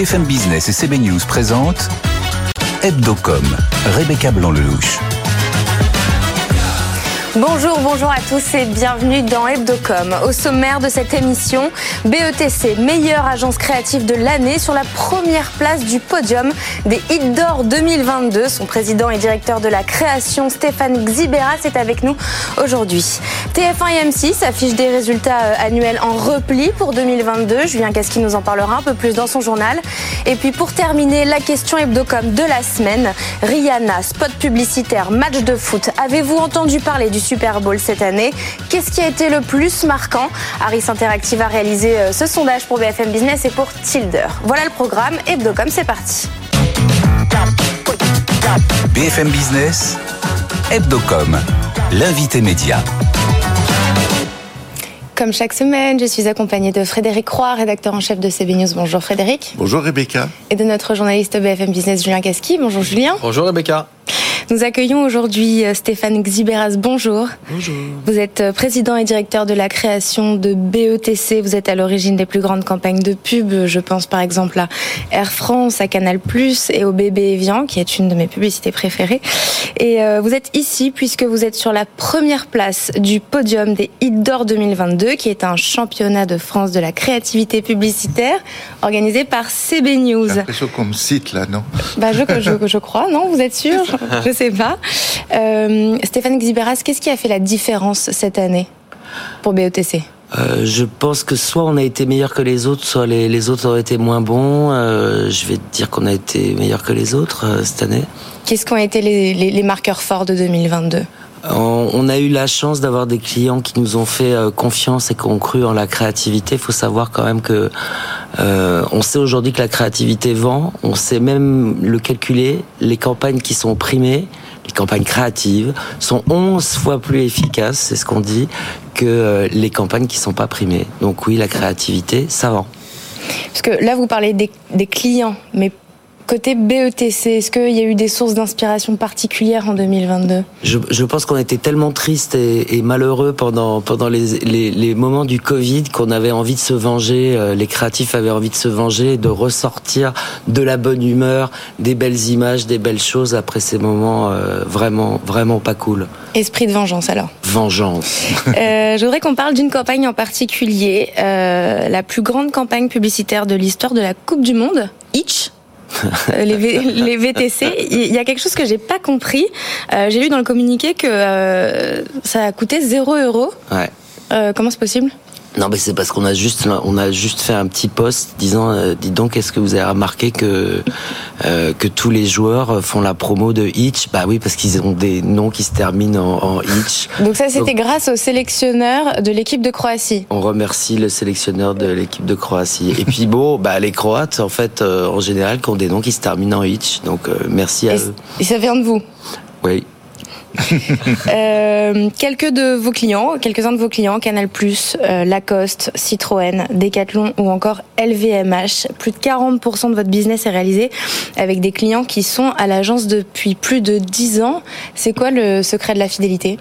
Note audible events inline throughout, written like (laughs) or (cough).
BFM Business et CB News présentent Hebdocom, Rebecca Blanc-Lelouch. Bonjour, bonjour à tous et bienvenue dans Hebdocom. Au sommaire de cette émission, BETC, meilleure agence créative de l'année, sur la première place du podium des Hit d'Or 2022. Son président et directeur de la création, Stéphane Xibera, est avec nous aujourd'hui. TF1 et M6 affichent des résultats euh, annuels en repli pour 2022. Julien Casqui nous en parlera un peu plus dans son journal. Et puis pour terminer, la question Hebdocom de la semaine. Rihanna, spot publicitaire, match de foot. Avez-vous entendu parler du Super Bowl cette année. Qu'est-ce qui a été le plus marquant? Harris Interactive a réalisé euh, ce sondage pour BFM Business et pour Tilder. Voilà le programme. Hebdocom, c'est parti. BFM Business, Hebdocom, l'invité média. Comme chaque semaine, je suis accompagnée de Frédéric Croix, rédacteur en chef de CB News. Bonjour Frédéric. Bonjour Rebecca. Et de notre journaliste BFM Business, Julien Casqui. Bonjour Julien. Bonjour Rebecca. Nous accueillons aujourd'hui euh, Stéphane Xiberas. Bonjour. Bonjour. Vous êtes euh, président et directeur de la création de BETC. Vous êtes à l'origine des plus grandes campagnes de pub. Je pense par exemple à Air France, à Canal+, et au bébé Evian, qui est une de mes publicités préférées. Et euh, vous êtes ici puisque vous êtes sur la première place du podium des Hit d'Or 2022, qui est un championnat de France de la créativité publicitaire organisé par CB News. J'ai l'impression qu'on me cite là, non? Bah, je, je, je, crois, non? Vous êtes sûr? (laughs) Je sais pas. Euh, Stéphane Xiberas, qu'est-ce qui a fait la différence cette année pour BETC euh, je pense que soit on a été meilleur que les autres, soit les, les autres ont été moins bons. Euh, je vais dire qu'on a été meilleur que les autres euh, cette année. Qu'est-ce qu'ont été les, les, les, marqueurs forts de 2022 on, a eu la chance d'avoir des clients qui nous ont fait euh, confiance et qui ont cru en la créativité. Il faut savoir quand même que euh, on sait aujourd'hui que la créativité vend. On sait même le calculer. Les campagnes qui sont primées, les campagnes créatives, sont 11 fois plus efficaces, c'est ce qu'on dit, que euh, les campagnes qui sont pas primées. Donc oui, la créativité, ça vend. Parce que là, vous parlez des, des clients, mais Côté BETC, est-ce qu'il y a eu des sources d'inspiration particulières en 2022 je, je, pense qu'on était tellement tristes et, et, malheureux pendant, pendant les, les, les moments du Covid qu'on avait envie de se venger, euh, les créatifs avaient envie de se venger, de ressortir de la bonne humeur, des belles images, des belles choses après ces moments euh, vraiment, vraiment pas cool. Esprit de vengeance alors Vengeance. (laughs) euh, je voudrais qu'on parle d'une campagne en particulier, euh, la plus grande campagne publicitaire de l'histoire de la Coupe du Monde, Itch les, v, (laughs) les, VTC. Il y a quelque chose que j'ai pas compris. Euh, j'ai lu dans le communiqué que euh, ça a coûté 0 euros. Ouais. Euh, comment c'est possible? Non, mais c'est parce qu'on a juste, on a juste fait un petit post disant, euh, dis donc, est-ce que vous avez remarqué que euh, que tous les joueurs font la promo de Hitch? Bah oui, parce qu'ils ont des noms qui se terminent en, en Hitch. (laughs) Donc ça, c'était grâce au sélectionneur de l'équipe de Croatie. On remercie le sélectionneur de l'équipe de Croatie. Et puis bon, bah les Croates, en fait, euh, en général, qui ont des noms qui se terminent en Hitch. Donc euh, merci à et, eux. Et ça vient de vous? Oui. (laughs) euh, quelques de vos clients, quelques-uns de vos clients, Canal+, euh, Lacoste, Citroën, Decathlon ou encore LVMH. Plus de 40% de votre business est réalisé avec des clients qui sont à l'agence depuis plus de 10 ans. C'est quoi le secret de la fidélité?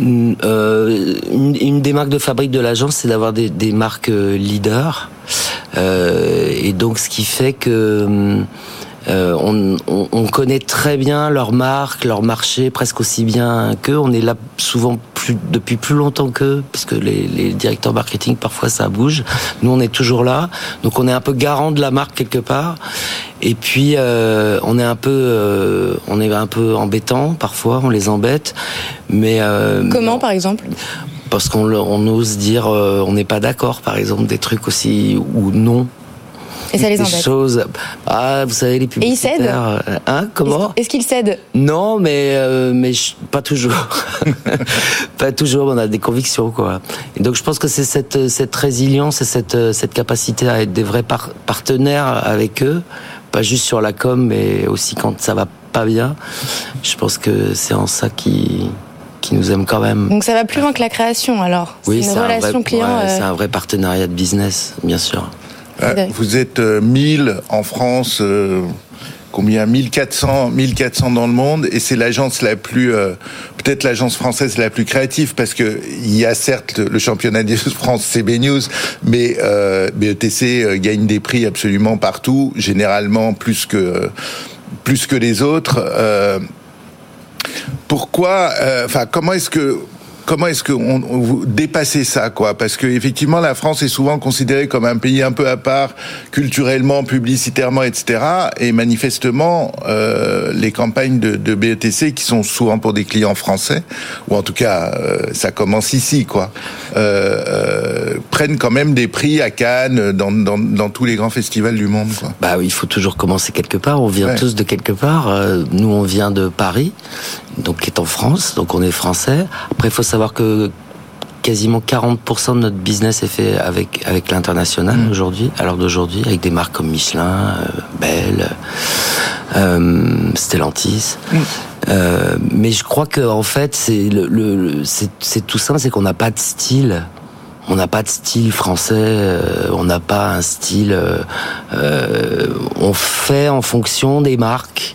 Euh, une, des marques de fabrique de l'agence, c'est d'avoir des, marques leaders. Euh, et donc, ce qui fait que euh, on, on, on, connaît très bien leur marque, leur marché, presque aussi bien qu'eux. On est là souvent plus, depuis plus longtemps qu'eux, parce que les, les, directeurs marketing, parfois, ça bouge. Nous, on est toujours là. Donc, on est un peu garant de la marque quelque part. Et puis, euh, on est un peu, euh, on est un peu embêtant parfois. On les embête, mais comment, par exemple? Parce qu'on on ose dire, on n'est pas d'accord, par exemple, des trucs aussi ou non. Et ça les embête. Choses, ah, vous savez les publicitaires. Et ils cèdent Hein Comment Est-ce qu'ils cèdent Non, mais euh, mais pas toujours. (laughs) pas toujours. On a des convictions, quoi. Et donc, je pense que c'est cette cette résilience et cette cette capacité à être des vrais par partenaires avec eux, pas juste sur la com, mais aussi quand ça va pas bien. Je pense que c'est en ça qui qui nous aime quand même. Donc ça va plus loin que la création alors. Oui, c'est une relation vrai, client. Ouais, euh... C'est un vrai partenariat de business, bien sûr. Euh, vous êtes euh, 1000 en France. Euh, combien? 1400 1400 dans le monde. Et c'est l'agence la plus peut-être l'agence française la plus créative parce que il y a certes le championnat de (laughs) France CB News mais BETC gagne des prix absolument partout généralement plus que plus que les autres. Pourquoi enfin comment est-ce que comment est-ce que vous dépassez ça, quoi? Parce que effectivement, la France est souvent considérée comme un pays un peu à part, culturellement, publicitairement, etc. Et manifestement, euh, les campagnes de, de, BETC, qui sont souvent pour des clients français, ou en tout cas, euh, ça commence ici, quoi, euh, prennent quand même des prix à Cannes, dans, dans, dans, tous les grands festivals du monde, quoi. Bah oui, il faut toujours commencer quelque part. On vient tous de quelque part. Nous, on vient de Paris, donc en France, donc on est français. Après, il faut savoir que quasiment 40% de notre business est fait avec avec l'international mm. aujourd'hui, à l'heure d'aujourd'hui, avec des marques comme Michelin, euh, Bell, euh, Stellantis. Mm. Euh, mais je crois que en fait, c'est le, le c'est tout simple, c'est qu'on n'a pas de style. On n'a pas de style français, euh, on n'a pas un style. On fait en fonction des marques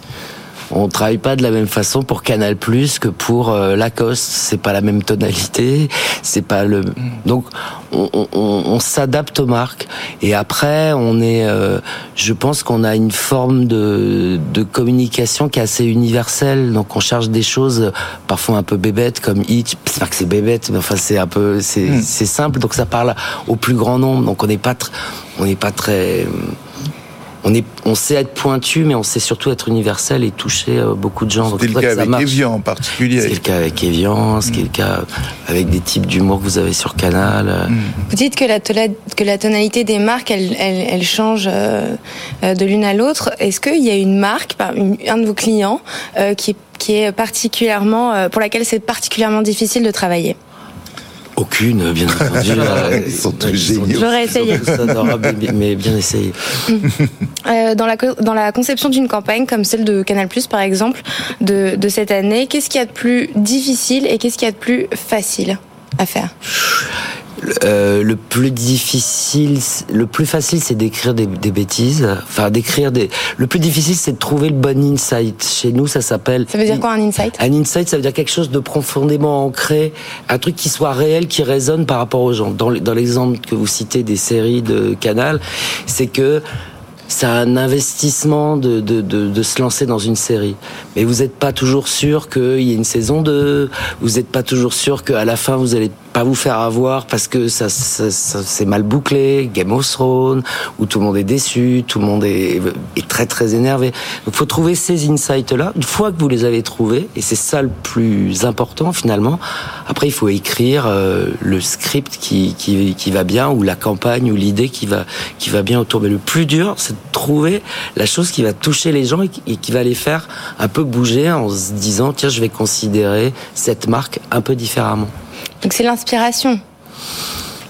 on travaille pas de la même façon pour Canal Plus que pour euh, Lacoste. C'est pas la même tonalité, c'est pas le. Donc on, s'adapte aux marques. Et après, on est. Euh, je pense qu'on a une forme de, communication qui est assez universelle. Donc on cherche des choses parfois un peu bébêtes comme Hitch. C'est pas que c'est bébête, mais enfin c'est un peu c'est mm. simple. Donc ça parle au plus grand nombre. Donc on n'est pas on n'est pas très on est, on sait être pointu, mais on sait surtout être universel et toucher euh, beaucoup de gens. C'est le cas avec Evian en particulier. C'est le cas avec Evian, c'est le cas avec des types d'humour que vous avez sur Canal. Mm. Vous dites que la, que la tonalité des marques, elle, elle, change euh, euh, de l'une à l'autre. Est-ce qu'il y a une marque, un de vos clients, qui, qui est particulièrement, pour laquelle c'est particulièrement difficile de travailler? Aucune, bien (laughs) entendu. Ils sont tous géniaux. J'aurais essayé. mais bien essayé. (laughs) Euh, dans, la, dans la conception d'une campagne comme celle de Canal+, par exemple, de, de cette année, qu'est-ce qu'il y a de plus difficile et qu'est-ce qu'il y a de plus facile? À faire euh, le plus difficile, le plus facile, c'est d'écrire des, des, bêtises. Enfin, d'écrire des. Le plus difficile, c'est de trouver le bon insight. Chez nous, ça s'appelle. Ça veut dire quoi un insight? Un insight, ça veut dire quelque chose de profondément ancré, un truc qui soit réel, qui résonne par rapport aux gens. Dans, dans l'exemple que vous citez des séries de Canal, c'est que c'est un investissement de, de, de, de, se lancer dans une série. Mais vous n'êtes pas toujours sûr qu'il y ait une saison 2, vous n'êtes pas toujours sûr qu'à la fin vous allez pas vous faire avoir parce que ça, ça, ça c'est mal bouclé, Game of Thrones, où tout le monde est déçu, tout le monde est, est très très énervé. Donc faut trouver ces insights-là. Une fois que vous les avez trouvés, et c'est ça le plus important finalement, après il faut écrire euh, le script qui, qui, qui va bien, ou la campagne, ou l'idée qui va, qui va bien autour. Mais le plus dur, c'est trouver la chose qui va toucher les gens et qui va les faire un peu bouger en se disant, tiens, je vais considérer cette marque un peu différemment. Donc c'est l'inspiration.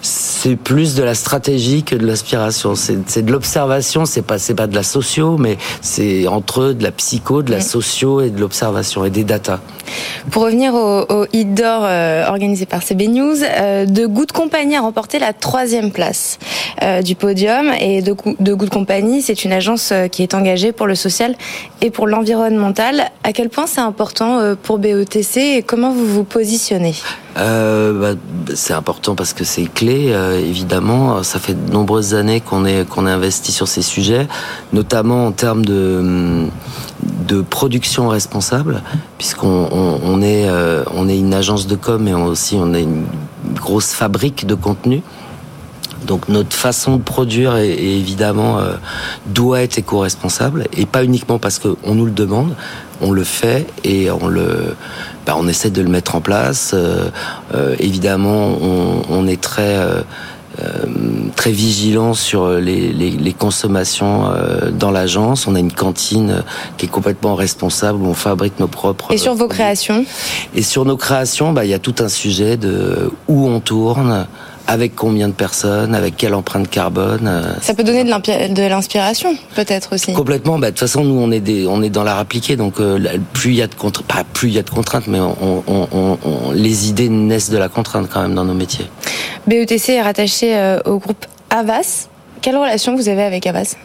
C'est plus de la stratégie que de l'inspiration. C'est de l'observation. C'est pas c'est pas de la socio, mais c'est entre de la psycho, de la mm. socio et de l'observation et des data. Pour revenir au, Hit d'or euh, organisé par CB News, euh, De Good Company a remporté la troisième place euh, du podium. Et De, de Good Company, c'est une agence qui est engagée pour le social et pour l'environnemental. À quel point c'est important pour BETC et comment vous vous positionnez? Bah, C'est important parce que c'est clé, évidemment. Ça fait de nombreuses années qu'on est, qu'on est investi sur ces sujets, notamment en termes de de production responsable, puisqu'on on, est, euh, on est une agence de com et aussi on est une grosse fabrique de contenu. Donc notre façon de produire est, évidemment euh, doit être éco-responsable et pas uniquement parce qu'on nous le demande, on le fait et on le, bah, on essaie de le mettre en place. Euh, évidemment, on, on, est très très vigilant sur les, les, les consommations euh, dans l'agence. On a une cantine qui est complètement responsable où on fabrique nos propres. Et sur vos créations? Et sur nos créations, bah, il y a tout un sujet de où on tourne, avec combien de personnes, avec quelle empreinte carbone. Euh, Ça peut donner de l'inspiration, peut-être aussi. Complètement. Bah, de toute façon, nous, on est des, on est dans l'art appliqué, donc euh, plus il y a de contraintes, pas plus il y a de contraintes, mais on, on, on, les idées naissent de la contrainte quand même dans nos métiers. BETC est rattaché euh, au groupe Avas. Quelle relation vous avez avec Avas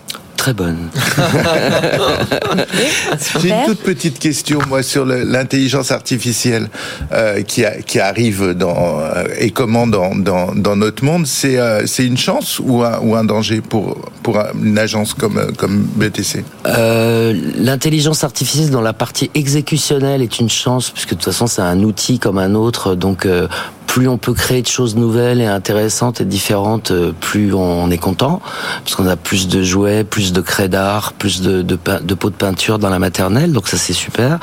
très bonne. (laughs) J'ai une toute petite question, moi, sur l'intelligence artificielle euh, qui, qui arrive dans, euh, et comment dans, dans, dans notre monde. C'est euh, c'est une chance ou un, ou un danger pour, pour une agence comme, comme BTC L'intelligence artificielle dans la partie exécutionnelle est une chance, puisque de toute façon, c'est un outil comme un autre. Donc, plus on peut créer de choses nouvelles et intéressantes et différentes, euh, plus on est content, parce qu'on a plus de jouets, plus de craies d'art, plus de, de, de pots de peinture dans la maternelle, donc ça c'est super.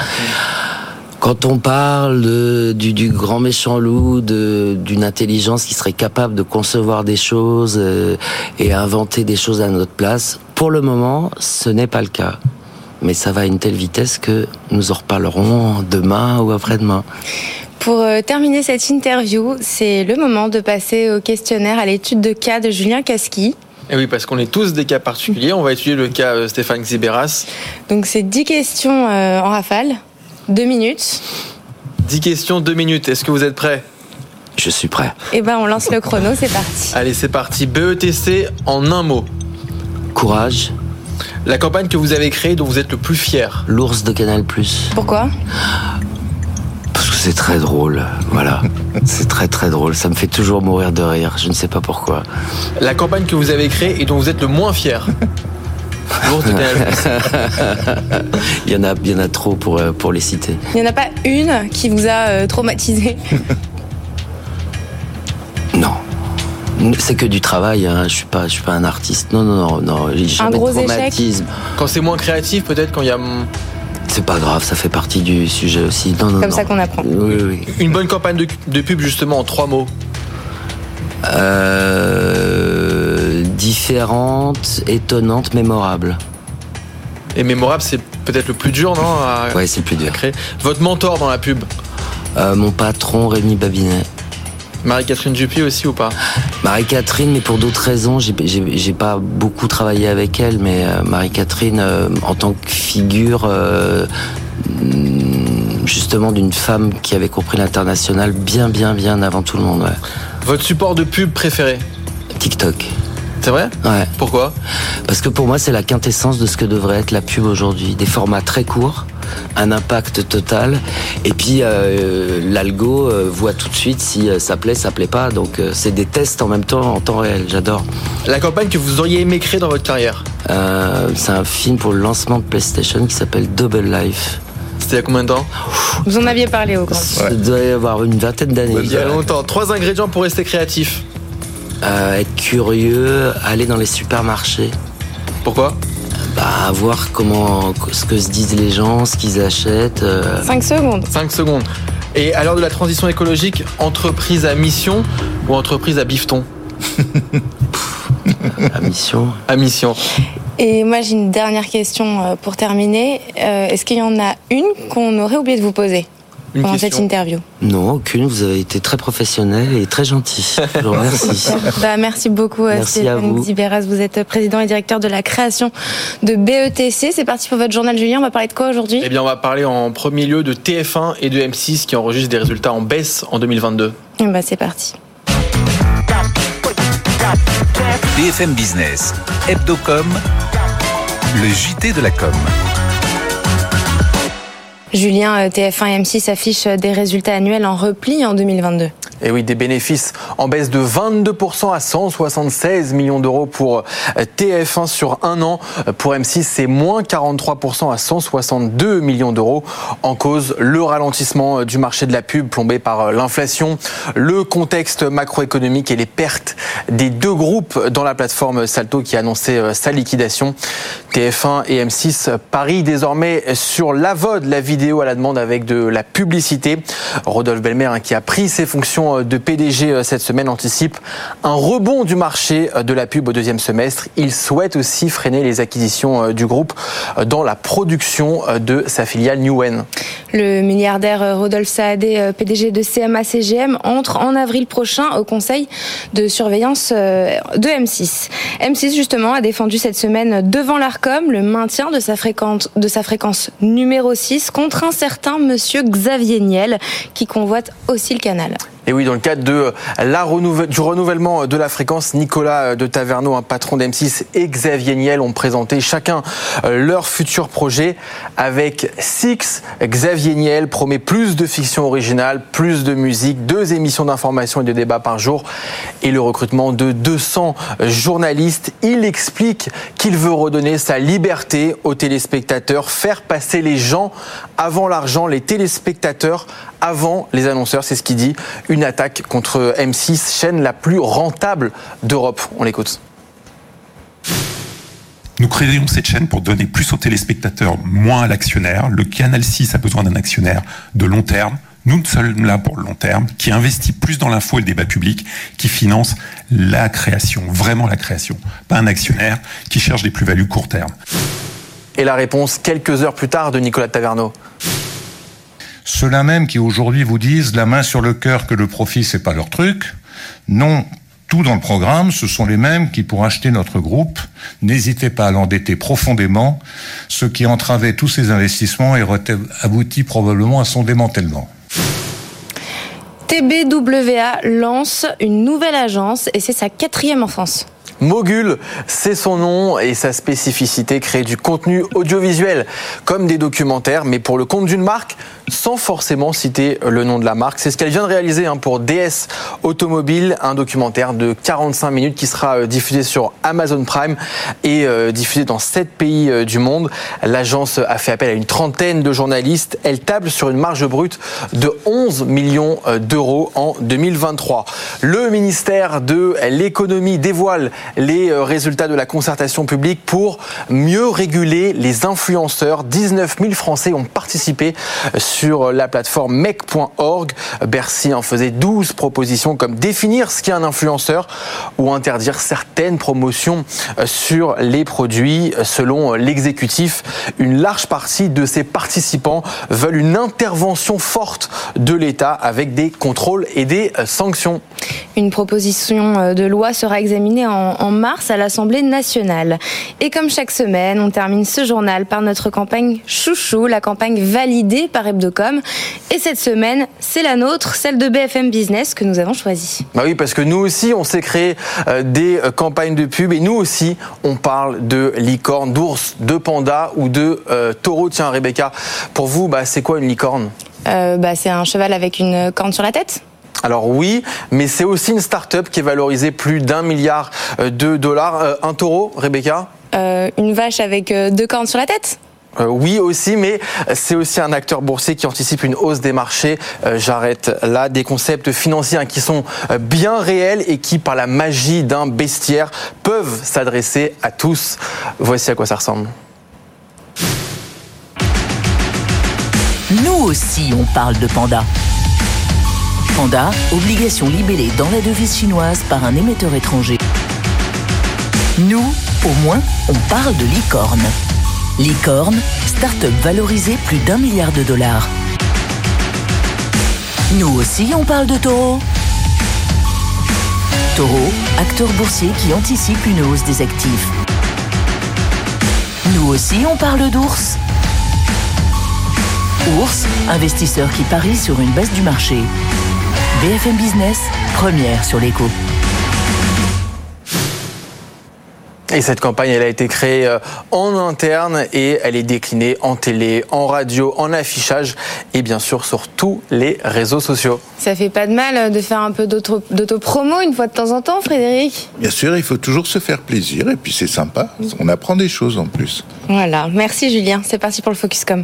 Quand on parle de, du, du, grand méchant loup, d'une intelligence qui serait capable de concevoir des choses euh, et inventer des choses à notre place, pour le moment, ce n'est pas le cas. Mais ça va à une telle vitesse que nous en reparlerons demain ou après-demain. Pour euh, terminer cette interview, c'est le moment de passer au questionnaire à l'étude de cas de Julien Casqui. Et oui, parce qu'on est tous des cas particuliers. On va étudier le cas euh, Stéphane Xiberas. Donc c'est 10 questions euh, en rafale, 2 minutes. 10 questions, 2 minutes. Est-ce que vous êtes prêts? Je suis prêt. Eh ben on lance le chrono, c'est parti. Allez, c'est parti. BETC en un mot. Courage. La campagne que vous avez créée dont vous êtes le plus fier. L'ours de Canal+. Pourquoi? C'est très drôle, voilà. (laughs) c'est très très drôle. Ça me fait toujours mourir de rire. Je ne sais pas pourquoi. La campagne que vous avez créée et dont vous êtes le moins fier. (laughs) (laughs) il y en a, il y en a trop pour euh, pour les citer. Il n'y en a pas une qui vous a euh, traumatisé? non. C'est que du travail, hein. je suis pas, je suis pas un artiste. Non, non, non, non. Un gros traumatisme. échec. Quand c'est moins créatif, peut-être quand il y a c'est pas grave, ça fait partie du sujet aussi. Comme ça qu'on apprend. Une bonne campagne de, pub, justement, en trois mots. Euh, différente, étonnante, mémorable. Et mémorable, c'est peut-être le plus dur, non Ouais, c'est le plus dur. Votre mentor dans la pub euh, Mon patron, Rémi Babinet. Marie-Catherine Dupuis aussi ou pas? Marie-Catherine, mais pour d'autres raisons, j'ai pas beaucoup travaillé avec elle, mais euh, Marie-Catherine, euh, en tant que figure, euh, justement d'une femme qui avait compris l'international bien, bien, bien avant tout le monde. Votre support de pub préféré? TikTok. C'est vrai? Ouais. Pourquoi? Parce que pour moi, c'est la quintessence de ce que devrait être la pub aujourd'hui. Des formats très courts, un impact total. Et puis euh, l'algo euh, voit tout de suite si euh, ça plaît, ça plaît pas. Donc c'est des tests en même temps, en temps réel. J'adore. La campagne que vous auriez aimé créer dans votre carrière C'est un film pour le lancement de PlayStation qui s'appelle Double Life. C'était il y a combien de temps Vous en aviez parlé au grand. Ça doit y avoir une vingtaine d'années. Il y a longtemps. Trois ingrédients pour rester créatif. être curieux, aller dans les supermarchés. Pourquoi? Bah, voir comment, ce que se disent les gens, ce qu'ils achètent. 5 euh. secondes. 5 secondes. Et à l'heure de la transition écologique, entreprise à mission ou entreprise à bifton? (laughs) À mission. À mission. Et moi, j'ai une dernière question euh, pour terminer. Euh, est-ce qu'il y en a une qu'on aurait oublié de vous poser? Pendant cette interview Non, aucune. Vous avez été très professionnel et très gentil. Je vous remercie. (laughs) bah, merci beaucoup, euh, merci Stéphane Ziberas. Vous êtes président et directeur de la création de BETC. C'est parti pour votre journal, Julien. On va parler de quoi aujourd'hui? Eh bien, on va parler en premier lieu de TF1 et de M6 qui enregistrent des résultats en baisse en 2022. Eh bah, c'est parti. BFM Business, Hebdocom, le JT de la com. Julien, euh, TF1 et M6 affichent euh, des résultats annuels en repli en 2022. Et oui, des bénéfices en baisse de 22% à 176 millions d'euros pour euh, TF1 sur un an. Pour M6, c'est moins 43% à 162 millions d'euros. En cause, le ralentissement du marché de la pub plombé par l'inflation, le contexte macroéconomique et les pertes des deux groupes dans la plateforme Salto qui a annoncé sa liquidation. TF1 et M6 parient désormais sur la VOD, la vidéo à la demande avec de la publicité. Rodolphe Belmer, hein, qui a pris ses fonctions euh, de PDG euh, cette semaine, anticipe un rebond du marché euh, de la pub au deuxième semestre. Il souhaite aussi freiner les acquisitions du groupe dans la production de sa filiale Newen. Le milliardaire Rodolphe Saadé, PDG de CMA-CGM, entre en avril prochain au conseil de surveillance de M6. M6, justement, a défendu cette semaine devant l'ARCOM le maintien de sa fréquence, de sa fréquence numéro 6 contre un certain monsieur Xavier Niel qui convoite aussi le canal. Et oui, dans le cadre la du renouvellement de la fréquence, Nicolas de Taverneau, un patron d'M6, et Xavier Niel ont présenté chacun euh, leur futur projet. Avec Six, Xavier Niel promet plus de fiction originale, plus de musique, deux émissions d'information et de débat par jour et le recrutement de 200 journalistes. Il explique qu'il veut redonner sa liberté aux téléspectateurs, faire passer les gens avant l'argent, les téléspectateurs avant les annonceurs, c'est ce qu'il dit. Une attaque contre M6, chaîne la plus rentable d'Europe. On l'écoute. Nous créons cette chaîne pour donner plus aux téléspectateurs, moins à l'actionnaire. Le Canal 6 a besoin d'un actionnaire de long terme. Nous sommes là pour le long terme, qui investit plus dans l'info et le débat public, qui finance la création, vraiment la création. Pas un actionnaire qui cherche des plus-values court terme. Et la réponse quelques heures plus tard de Nicolas Taverneau. Ceux-là même qui aujourd'hui vous disent la main sur le cœur que le profit c'est pas leur truc, non, tout dans le programme, ce sont les mêmes qui, pour acheter notre groupe, n'hésitaient pas à l'endetter profondément, ce qui entravait tous ces investissements et aboutit probablement à son démantèlement. TBWA lance une nouvelle agence et c'est sa quatrième enfance. Mogul, c'est son nom et sa spécificité, créer du contenu audiovisuel, comme des documentaires, mais pour le compte d'une marque, sans forcément citer le nom de la marque. C'est ce qu'elle vient de réaliser hein, pour DS Automobile, un documentaire de 45 minutes qui sera euh, diffusé sur Amazon Prime et euh, diffusé dans 7 pays euh, du monde. L'agence a fait appel à une trentaine de journalistes. Elle table sur une marge brute de 11 millions d'euros en 2023. Le ministère de l'économie dévoile les résultats de la concertation publique pour mieux réguler les influenceurs. 19 000 Français ont participé sur la plateforme mec.org. Bercy en faisait 12 propositions comme définir ce qu'est un influenceur ou interdire certaines promotions euh, sur les produits. Selon l'exécutif, une large partie de ces participants veulent une intervention forte de l'État avec des contrôles et des euh, sanctions. Une proposition euh, de loi sera examinée en, mars à l'Assemblée nationale. Et comme chaque semaine, on termine ce journal par notre campagne Chouchou, la campagne validée par Hebdo et cette semaine, c'est la nôtre, celle de BFM Business que nous avons choisie. Bah oui, parce que nous aussi, on s'est créé euh, des euh, campagnes de pub et nous aussi, on parle de licorne, d'ours, de panda ou de euh, taureau. Tiens, Rebecca, pour vous, bah, c'est quoi une licorne? Bah, C'est un cheval avec une corne sur la tête alors oui, mais c'est aussi une start-up qui est valorisée plus d'un milliard de dollars. Un taureau, Rebecca? Une vache avec deux cornes sur la tête euh, oui aussi, mais c'est aussi un acteur boursier qui anticipe une hausse des marchés. Euh, j'arrête là des concepts financiers hein, qui sont euh, bien réels et qui, par la magie d'un bestiaire, peuvent s'adresser à tous. Voici à quoi ça ressemble. Nous aussi, on parle de panda. Obligation libellée dans la devise chinoise par un émetteur étranger. Nous, au moins, on parle de licorne. Licorne, start-up valorisée plus d'un milliard de dollars. Nous aussi, on parle de taureau. Taureau, acteur boursier qui anticipe une hausse des actifs. Nous aussi, on parle d'ours. Ours, investisseur qui parie sur une baisse du marché. BFM Business, première sur l'écho. Et cette campagne, elle a été créée euh, en interne et elle est déclinée en télé, en radio, en affichage et bien sûr sur tous les réseaux sociaux. Ça fait pas de mal euh, de faire un peu d'autopromo une fois de temps en temps, Frédéric? Bien sûr, il faut toujours se faire plaisir et puis c'est sympa. On apprend des choses en plus. Voilà, merci Julien. C'est parti pour le Focuscom.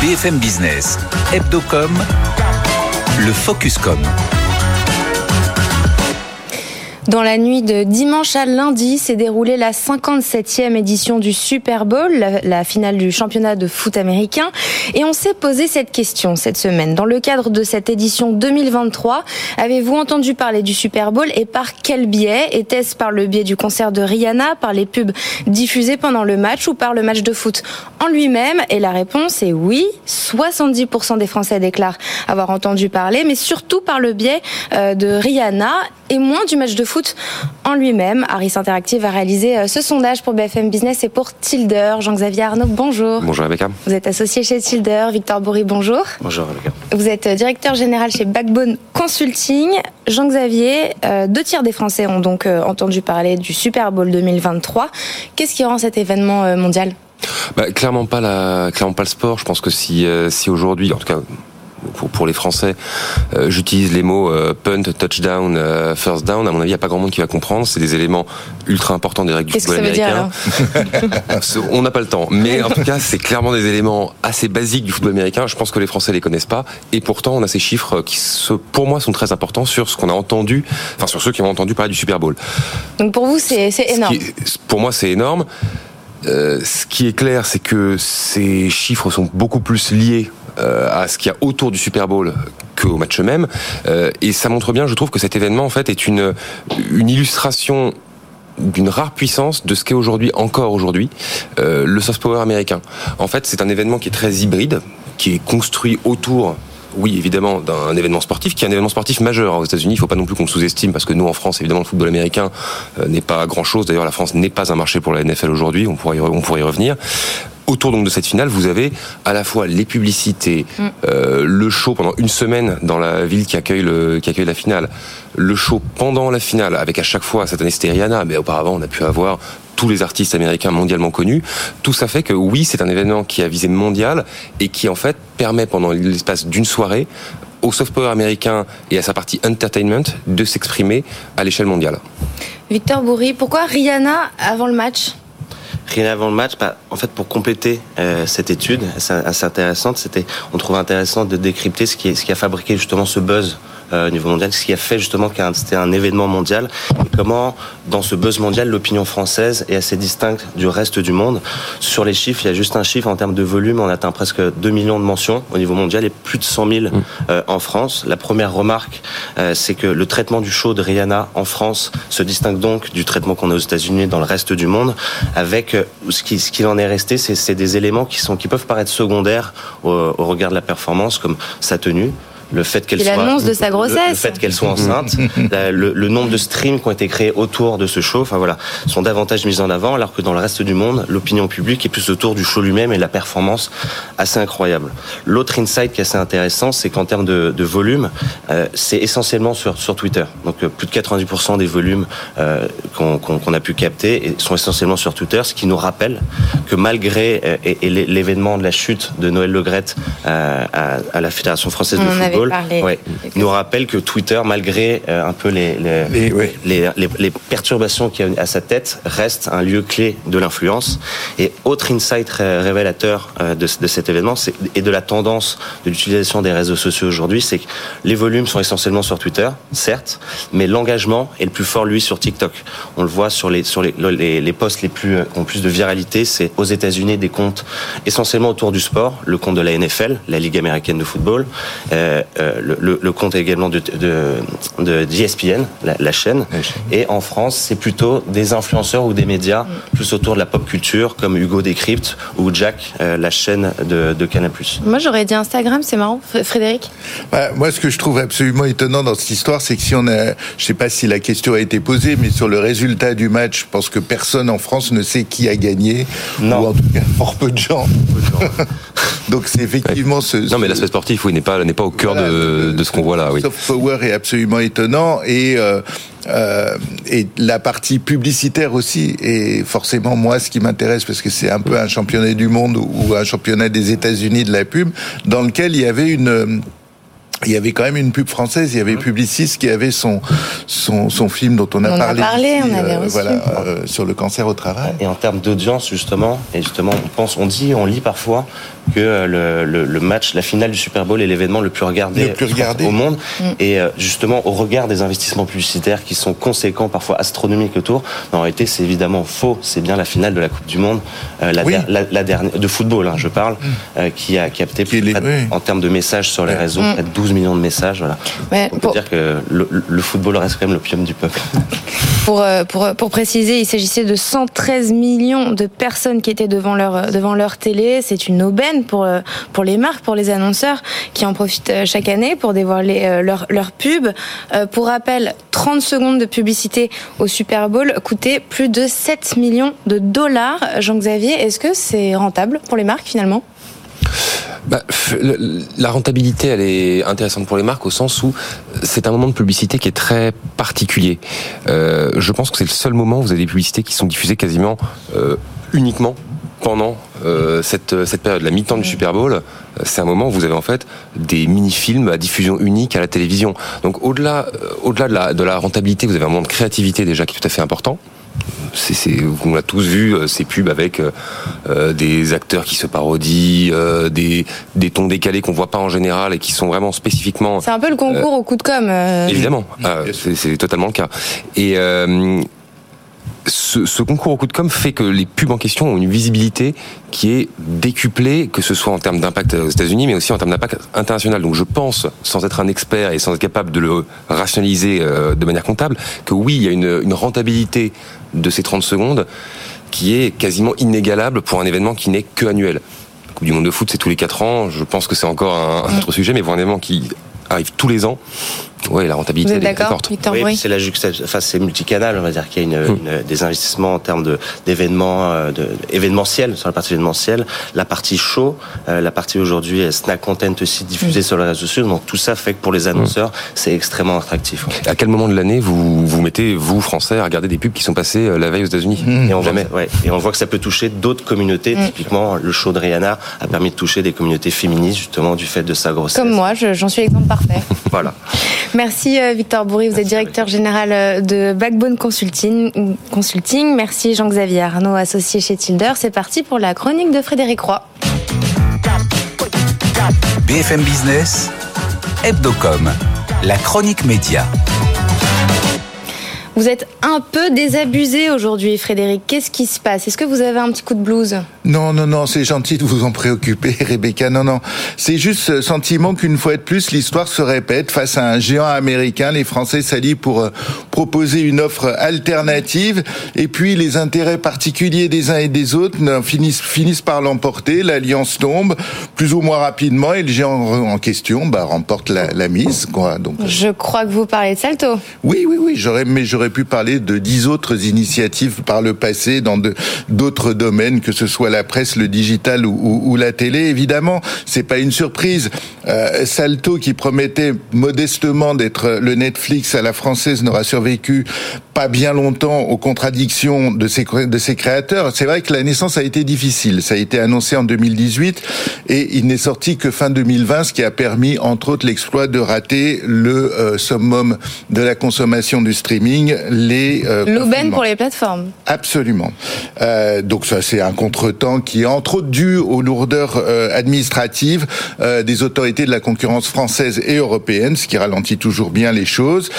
BFM Business, Hebdocom, le Focuscom. Dans la nuit de dimanche à lundi s'est déroulée la 57e édition du Super Bowl, la, finale du championnat de foot américain. Et on s'est posé cette question cette semaine. Dans le cadre de cette édition 2023, avez-vous entendu parler du Super Bowl et par quel biais? Était-ce par le biais du concert de Rihanna, par les pubs diffusées pendant le match ou par le match de foot en lui-même? Et la réponse est oui. 70% des Français déclarent avoir entendu parler, mais surtout par le biais euh, de Rihanna et moins du match de foot en lui-même. Harris Interactive a réalisé euh, ce sondage pour BFM Business et pour Tilder. Jean-Xavier Arnaud, bonjour. Bonjour Rebecca. Vous êtes associé chez Tilder. Victor Bourri, bonjour. Bonjour Rebecca. Vous êtes euh, directeur général chez Backbone Consulting. Jean-Xavier, euh, deux tiers des Français ont donc entendu parler du Super Bowl 2023. Qu'est-ce qui rend cet événement mondial? Bah, clairement pas la, clairement pas le sport. Je pense que si, si aujourd'hui, en tout cas pour, pour les Français, euh, j'utilise les mots euh, punt, touchdown, euh, first down. À mon avis, il n'y a pas grand monde qui va comprendre. C'est des éléments ultra importants des règles du football américain. (laughs) On n'a pas le temps, mais en tout cas, c'est clairement des éléments assez basiques du football américain. Je pense que les Français les connaissent pas, et pourtant, on a ces chiffres qui, pour moi, sont très importants sur ce qu'on a entendu, enfin sur ceux qui ont entendu parler du Super Bowl. Donc pour vous, c'est énorme. pour moi, c'est énorme. Euh, ce qui est clair, c'est que ces chiffres sont beaucoup plus liés euh, à ce qu'il y a autour du Super Bowl qu'au match même. Euh, et ça montre bien, je trouve, que cet événement en fait est une, une illustration d'une rare puissance de ce qu'est aujourd'hui, encore aujourd'hui, euh, le soft power américain. En fait, c'est un événement qui est très hybride, qui est construit autour oui, évidemment, d'un événement sportif qui est un événement sportif majeur. Aux États-Unis, il ne faut pas non plus qu'on sous-estime parce que nous, en France, évidemment, le football américain n'est pas grand-chose. D'ailleurs, la France n'est pas un marché pour la NFL aujourd'hui. On pourrait, on pourrait y revenir autour donc de cette finale, vous avez à la fois les publicités, mm. euh, le show pendant une semaine dans la ville qui accueille le, qui accueille la finale, le show pendant la finale avec à chaque fois cette année c'était Rihanna, mais auparavant on a pu avoir tous les artistes américains mondialement connus. Tout ça fait que oui, c'est un événement qui a visé mondial et qui en fait permet pendant l'espace d'une soirée au soft power américain et à sa partie entertainment de s'exprimer à l'échelle mondiale. Victor Bourri, pourquoi Rihanna avant le match? Rien avant le match, bah, en fait, pour compléter euh, cette étude assez intéressante, c'était, on trouve intéressant de décrypter ce qui, a fabriqué justement ce buzz au niveau mondial, ce qui a fait justement que c'était un événement mondial, et comment dans ce buzz mondial, l'opinion française est assez distincte du reste du monde. Sur les chiffres, il y a juste un chiffre en termes de volume, on atteint presque 2 millions de mentions au niveau mondial et plus de 100 000 mmh. euh, en France. La première remarque, euh, c'est que le traitement du show de Rihanna en France se distingue donc du traitement qu'on a aux États-Unis dans le reste du monde, avec ce qui ce qu'il en est resté, c'est des éléments qui sont qui peuvent paraître secondaires au, au regard de la performance, comme sa tenue, le fait qu'elle soit l'annonce de sa grossesse, le, fait qu'elle soit enceinte, (laughs) le, nombre de streams qui ont été créés autour de ce show, enfin voilà, sont davantage mis en avant, alors que dans le reste du monde, l'opinion publique est plus autour du show lui-même et la performance assez incroyable. L'autre insight qui est assez intéressant, c'est qu'en termes de, volume, euh, c'est essentiellement sur, sur Twitter. Donc euh, plus de 90% des volumes euh, qu'on a pu capter sont essentiellement sur Twitter, ce qui nous rappelle que malgré l'événement de la chute de Noël Legrette à, à, la Fédération française de football ouais, nous rappelle que Twitter, malgré euh, un peu les les, les, perturbations qu'il y a à sa tête, reste un lieu clé de l'influence. Et autre insight révélateur euh, de, de cet événement et de la tendance de l'utilisation des réseaux sociaux aujourd'hui, c'est que les volumes sont essentiellement sur Twitter, certes, mais l'engagement est le plus fort, lui, sur TikTok. On le voit sur les, sur les, les, les posts les plus, euh, qui ont plus de viralité, c'est aux États-Unis des comptes essentiellement autour du sport, le compte de la NFL, la Ligue américaine de football, euh, euh, le, compte également de, de, d'ESPN, la, chaîne. Et en France, c'est plutôt des influenceurs ou des médias plus autour de la pop culture, comme Hugo Décrypte ou Jack, euh, la chaîne de, de Canal+. Moi, j'aurais dit Instagram, c'est marrant. Frédéric? Bah, Moi, ce que je trouve absolument étonnant dans cette histoire, c'est que si on a, je sais pas si la question a été posée, mais sur le résultat du match, je pense que personne en France ne sait qui a gagné, non. ou en tout cas fort peu de gens. (laughs) Donc c'est effectivement ce, Non, mais l'aspect sportif, oui, n'est pas n'est pas au cœur de, de, ce qu'on voit là. Oui. Soft power est absolument étonnant et euh, euh, et la partie publicitaire aussi est forcément moi ce qui m'intéresse parce que c'est un peu un championnat du monde ou un championnat des États-Unis de la pub dans lequel il y avait une il y avait quand même une pub française, il y avait Publicis qui avait son, son, son film dont on a on parlé, a parlé on avait euh, voilà, euh, sur le cancer au travail. Et en termes d'audience justement, et justement on pense, on dit, on lit parfois que le, le, le match, la finale du Super Bowl est l'événement le plus regardé, le plus regardé. au monde. Mm. Et euh, justement au regard des investissements publicitaires qui sont conséquents, parfois astronomiques autour, en réalité c'est évidemment faux. C'est bien la finale de la Coupe du Monde, euh, la, Oui. la, la dernière de football, hein, je parle, euh, qui a capté Qui les- oui. en termes de messages sur les réseaux, Mm. près de 12 millions de messages. Voilà. Ouais, On peut pour- dire que le, le football reste quand même l'opium du peuple. (laughs) Pour, euh, pour, pour préciser, il s'agissait de 113 millions de personnes qui étaient devant leur, devant leur télé. C'est une aubaine pour, euh, pour les marques, pour les annonceurs qui en profitent euh, chaque année pour dévoiler leur, leur pub. Pour rappel, 30 secondes de publicité au Super Bowl coûtaient plus de 7 millions de dollars. Jean-Xavier, est-ce que c'est rentable pour les marques finalement? Bah, la rentabilité, elle est intéressante pour les marques au sens où c'est un moment de publicité qui est très particulier. Euh, je pense que c'est le seul moment où vous avez des publicités qui sont diffusées quasiment euh, uniquement pendant euh, cette, cette période. La mi-temps du Super Bowl, euh, c'est un moment où vous avez en fait des mini-films à diffusion unique à la télévision. Donc au-delà, euh, au-delà de la, de la rentabilité, vous avez un moment de créativité déjà qui est tout à fait important on a tous vu euh, ces pubs avec euh, euh, des acteurs qui se parodient, des, des tons décalés qu'on voit pas en général et qui sont vraiment spécifiquement. C'est un peu le concours au coup de com. Évidemment, ah, c'est, totalement le cas. Et ce, ce, concours au coup de com fait que les pubs en question ont une visibilité qui est décuplée, que ce soit en termes d'impact aux États-Unis, mais aussi en termes d'impact international. Donc je pense, sans être un expert et sans être capable de le rationaliser de manière comptable, que oui, il y a une, une rentabilité de ces 30 secondes qui est quasiment inégalable pour un événement qui n'est que annuel. La Coupe du Monde de foot, c'est tous les 4 ans. Je pense que c'est encore un, autre sujet, mais pour un événement qui arrive tous les ans, oui, la rentabilité est forte. Oui, c'est la enfin, c'est multicanal, on va dire qu'il y a une, hmm. des investissements en termes d'événements, euh, événementiels sur la partie événementielle, la partie show, euh, la partie aujourd'hui snack content aussi diffusée hmm. sur les réseaux sociaux. Donc tout ça fait que pour les annonceurs, hmm. c'est extrêmement attractif. À quel moment de l'année vous vous mettez vous Français à regarder des pubs qui sont passées euh, la veille aux États-Unis Et on Jamais. Voit, ouais, et on voit que ça peut toucher d'autres communautés. Typiquement, le show de Rihanna a permis de toucher des communautés féministes justement du fait de sa grossesse. Comme moi, j'en suis l'exemple parfait. (laughs) voilà. Merci euh, Victor Bourri, vous êtes directeur général euh, de Backbone Consulting. Consulting. Merci Jean-Xavier Arnaud, associé chez Tilder. C'est parti pour la chronique de Frédéric Roy. BFM Business, Hebdocom, la chronique média. Vous êtes un peu désabusé aujourd'hui, Frédéric. Qu'est-ce qui se passe? Est-ce que vous avez un petit coup de blues Non, non, non, c'est gentil de vous en préoccuper, (laughs) Rebecca. Non, non. C'est juste ce sentiment qu'une fois de plus, l'histoire se répète face à un géant américain. Les Français s'allient pour euh, proposer une offre alternative. Et puis, les intérêts particuliers des uns et des autres finissent, finissent par l'emporter. L'alliance tombe plus ou moins rapidement et le géant en question bah, remporte la, mise. Quoi. Donc, Je crois que vous parlez de Salto. Oui, oui, oui. J'aurais, mais j'aurais pu parler de dix autres initiatives par le passé dans d'autres domaines, que ce soit la presse, le digital ou, la télé. Évidemment, c'est pas une surprise. Euh, Salto, qui promettait modestement d'être le Netflix à la française, n'aura survécu pas bien longtemps aux contradictions de ses, de ses créateurs. C'est vrai que la naissance a été difficile. Ça a été annoncé en 2018 et il n'est sorti que fin 2020, ce qui a permis, entre autres, l'exploit de rater le euh, summum de la consommation du streaming, les euh, l'aubaine pour les plateformes. Absolument. Euh, donc ça, c'est un contretemps qui est entre autres dû aux lourdeurs euh, administratives euh, des autorités de la concurrence française et européenne, ce qui ralentit toujours bien les choses.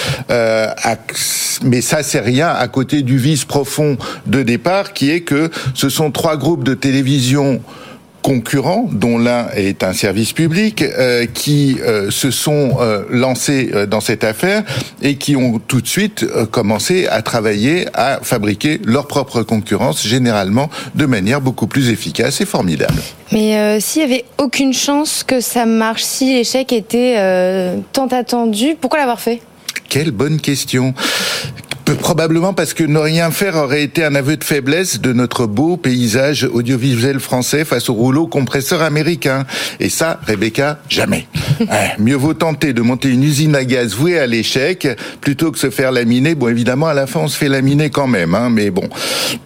Mais ça, c'est rien à côté du vice profond de départ, qui est que ce sont trois groupes de télévision concurrents, dont l'un est un service public, euh, qui euh, se sont euh, lancés dans cette affaire et qui ont tout de suite commencé à travailler à fabriquer leur propre concurrence, généralement de manière beaucoup plus efficace et formidable. Mais s'il y avait aucune chance que ça marche, si l'échec était tant attendu, pourquoi l'avoir fait? Quelle bonne question. Probablement parce que ne rien faire aurait été un aveu de faiblesse de notre beau paysage audiovisuel français face au rouleau compresseur américain. Et ça, Rebecca, jamais. (laughs) mieux vaut tenter de monter une usine à gaz vouée à l'échec plutôt que se faire laminer. Bon, évidemment, à la fin, on se fait laminer quand même. Hein, mais bon,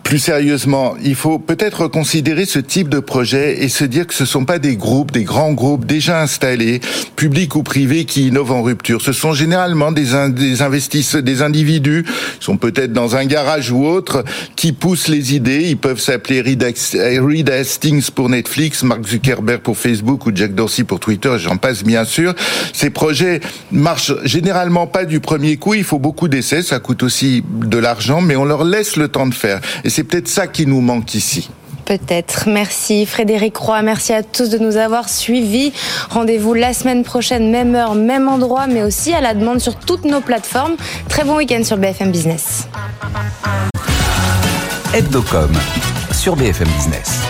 plus sérieusement, il faut peut-être considérer ce type de projet et se dire que ce sont pas des groupes, des grands groupes déjà installés, publics ou privés, qui innovent en rupture. Ce sont généralement des, des investisseurs, des individus sont peut-être dans un garage ou autre, qui poussent les idées. Ils peuvent s'appeler Reed Hastings pour Netflix, Mark Zuckerberg pour Facebook ou Jack Dorsey pour Twitter, j'en passe bien sûr. Ces projets marchent généralement pas du premier coup. Il faut beaucoup d'essais, ça coûte aussi de l'argent, mais on leur laisse le temps de faire. Et c'est peut-être ça qui nous manque ici. Peut-être. Merci Frédéric Roy, merci à tous de nous avoir suivis. Rendez-vous la semaine prochaine, même heure, même endroit, mais aussi à la demande sur toutes nos plateformes. Très bon week-end sur BFM Business. Sur BFM Business.